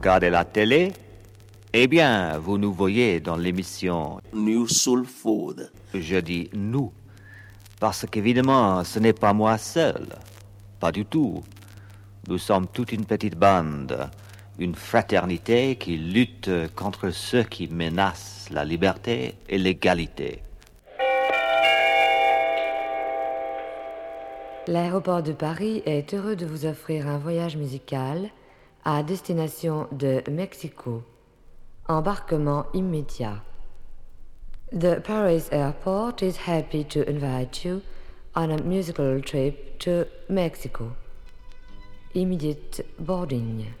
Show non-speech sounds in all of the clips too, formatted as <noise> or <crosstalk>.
Vous regardez la télé Eh bien, vous nous voyez dans l'émission New Soul Food. Je dis nous. Parce qu'évidemment, ce n'est pas moi seul. Pas du tout. Nous sommes toute une petite bande, une fraternité qui lutte contre ceux qui menacent la liberté et l'égalité. L'aéroport de Paris est heureux de vous offrir un voyage musical à destination de Mexico. Embarquement immédiat. The Paris airport is happy to invite you on a musical trip to Mexico. Immediate boarding.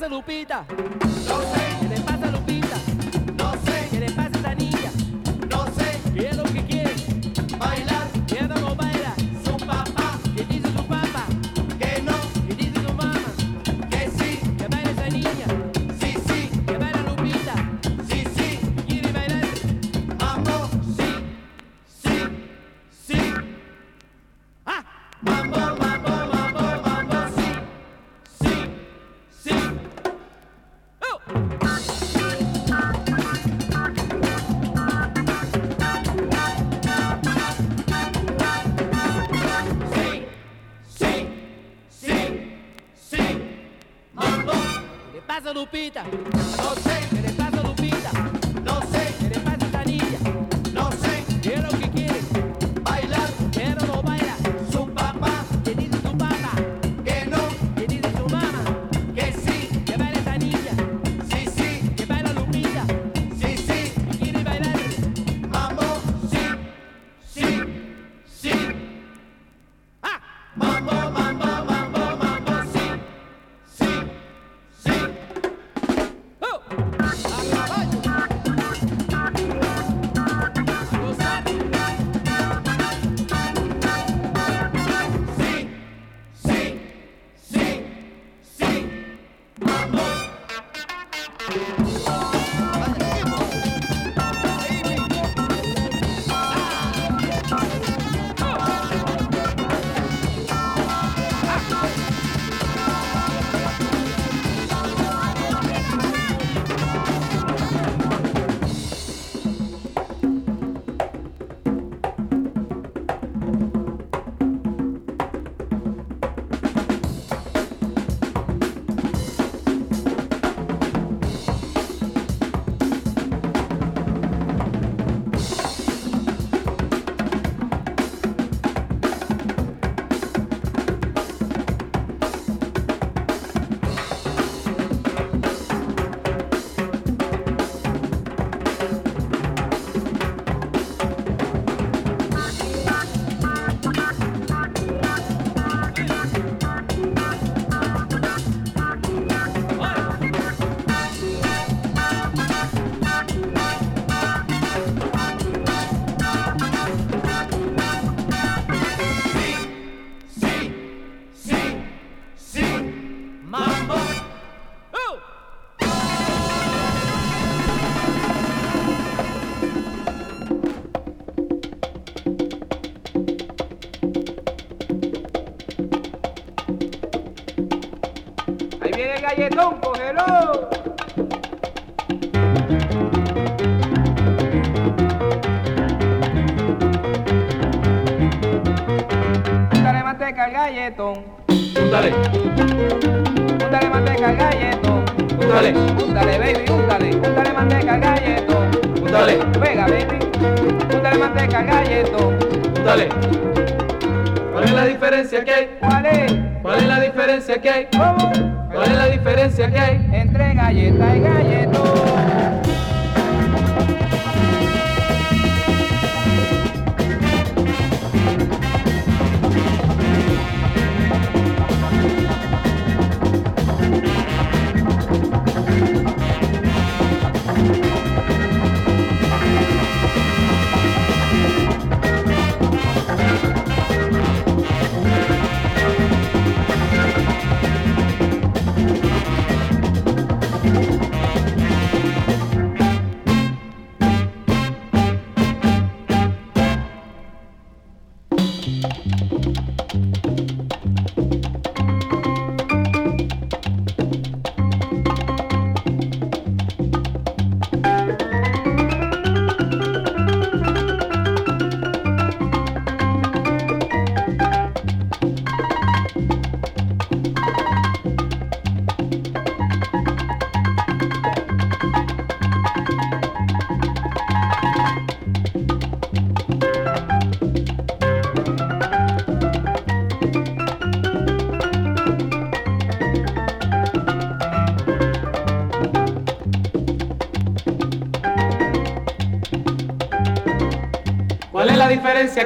Casa Lupita. Lupita?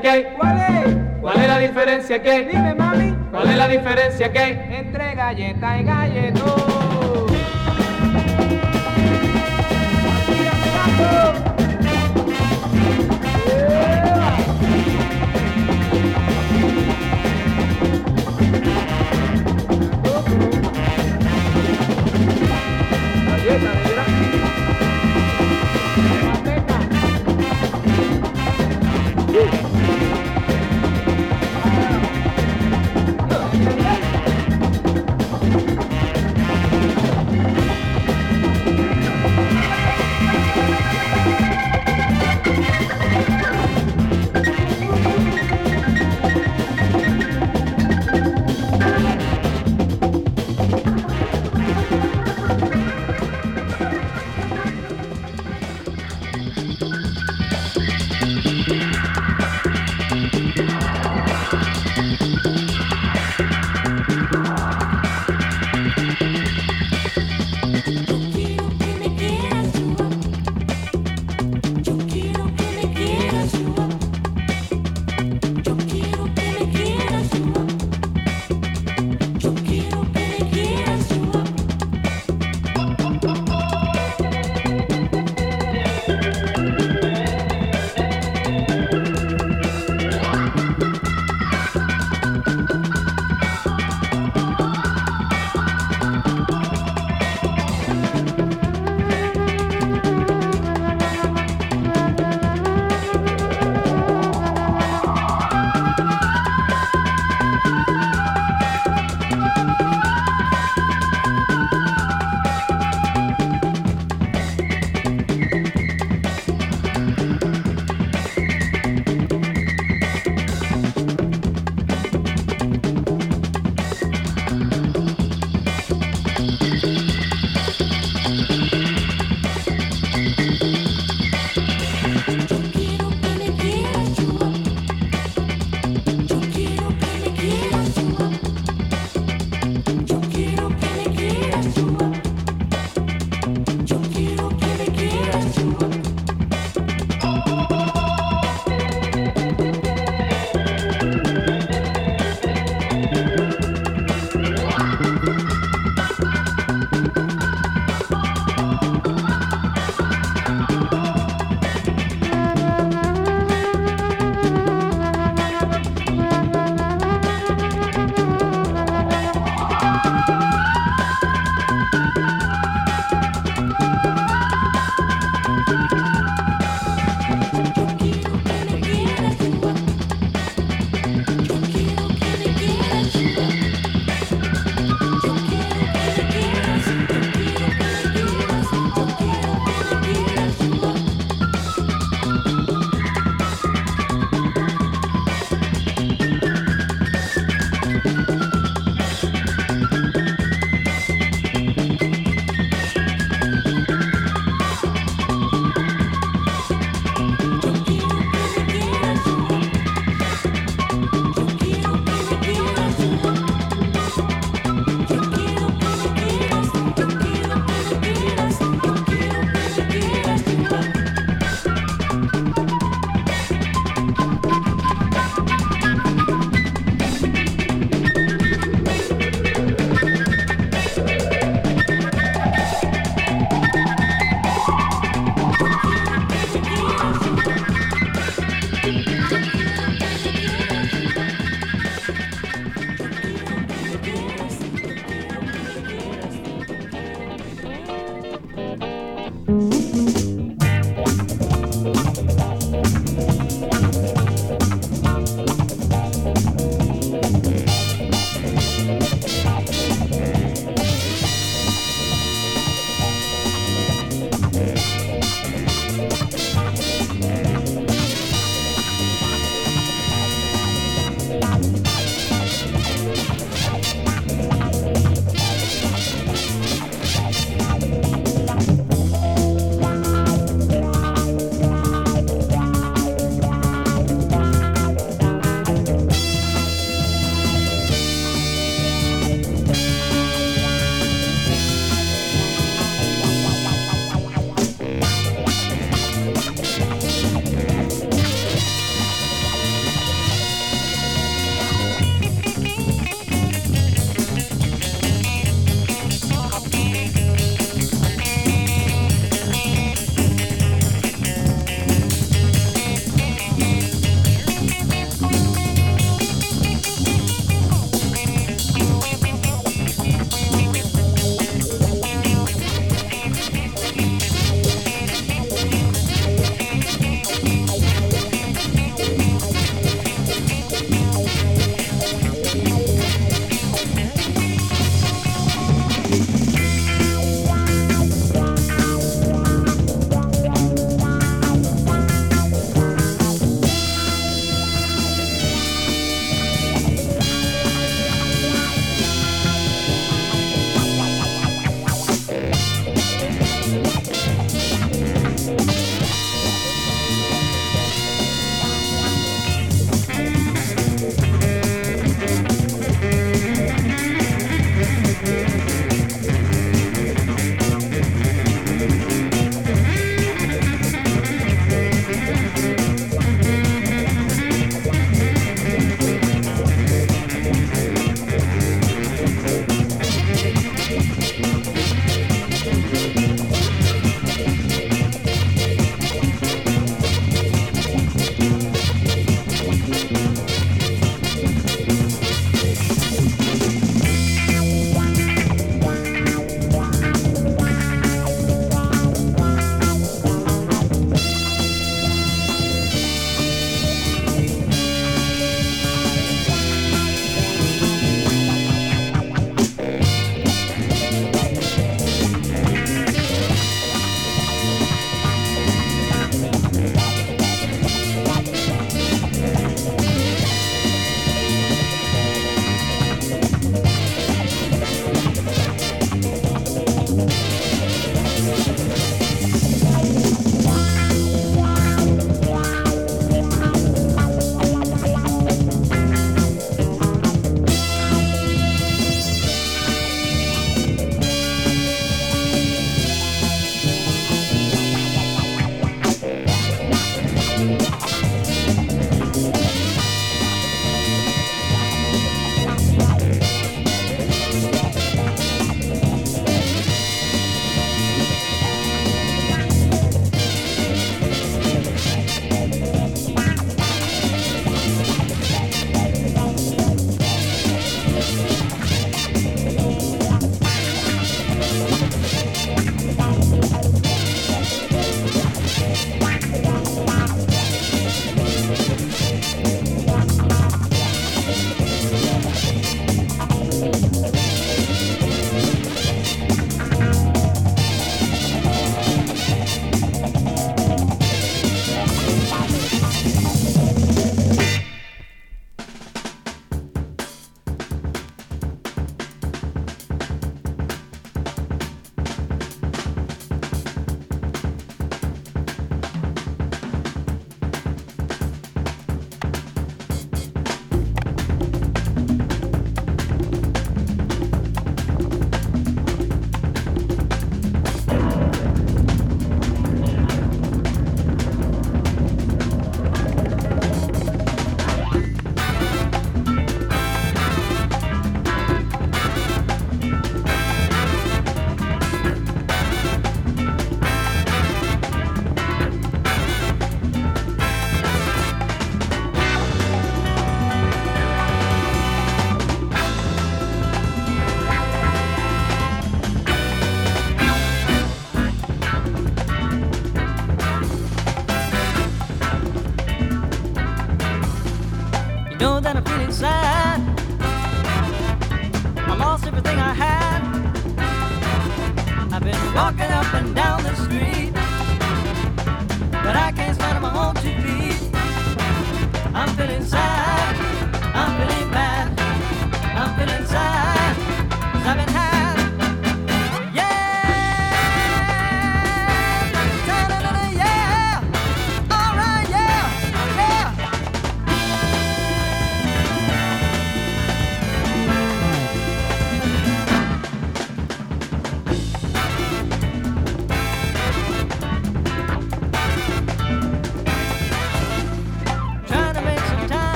diferencia hay? ¿Cuál es? ¿Cuál es la diferencia que hay? Dime mami. ¿Cuál es la diferencia que hay? Entre galleta y galletón. Galleta,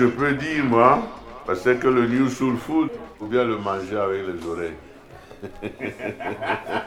je peux dire, moi, c'est que le New Soul Food, faut bien le manger avec les oreilles. <laughs>